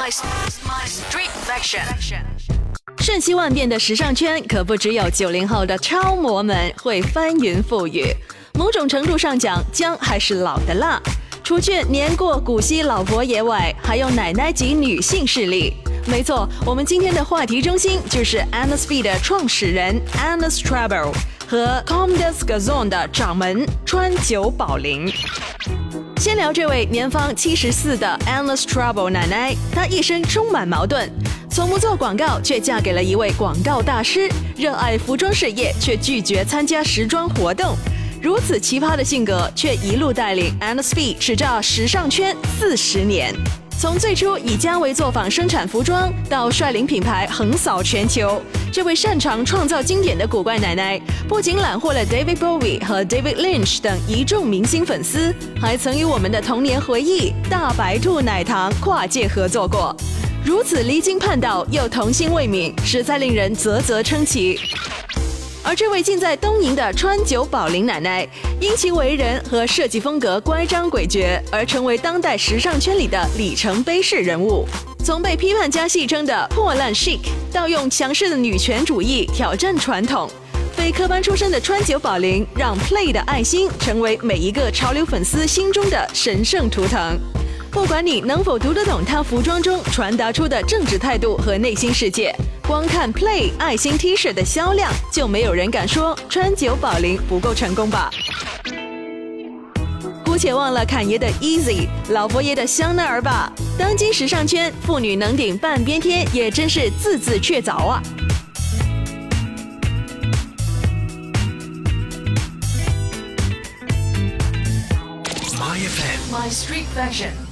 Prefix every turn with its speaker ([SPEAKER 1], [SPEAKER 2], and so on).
[SPEAKER 1] My street fashion。
[SPEAKER 2] 瞬息万变的时尚圈，可不只有九零后的超模们会翻云覆雨。某种程度上讲，姜还是老的辣。除去年过古稀老佛爷外，还有奶奶级女性势力。没错，我们今天的话题中心就是 Anna Speed 的创始人 Anna Strabo 和 Comme des Garçons 的掌门川久保玲。先聊这位年方七十四的 Anna's Trouble 奶奶，她一生充满矛盾，从不做广告，却嫁给了一位广告大师；热爱服装事业，却拒绝参加时装活动。如此奇葩的性格，却一路带领 Anna Speed 叱咤时尚圈四十年。从最初以家为作坊生产服装，到率领品牌横扫全球，这位擅长创造经典的古怪奶奶，不仅揽获了 David Bowie 和 David Lynch 等一众明星粉丝，还曾与我们的童年回忆大白兔奶糖跨界合作过。如此离经叛道又童心未泯，实在令人啧啧称奇。而这位近在东瀛的川久保玲奶奶，因其为人和设计风格乖张诡谲，而成为当代时尚圈里的里程碑式人物。从被批判家戏称的破烂 chic，到用强势的女权主义挑战传统，非科班出身的川久保玲，让 Play 的爱心成为每一个潮流粉丝心中的神圣图腾。不管你能否读得懂她服装中传达出的政治态度和内心世界。光看 Play 爱心 T 恤的销量，就没有人敢说川久保玲不够成功吧？姑且忘了侃爷的 Easy，老佛爷的香奈儿吧。当今时尚圈，妇女能顶半边天，也真是字字确凿啊
[SPEAKER 1] ！My FM，My Street Fashion。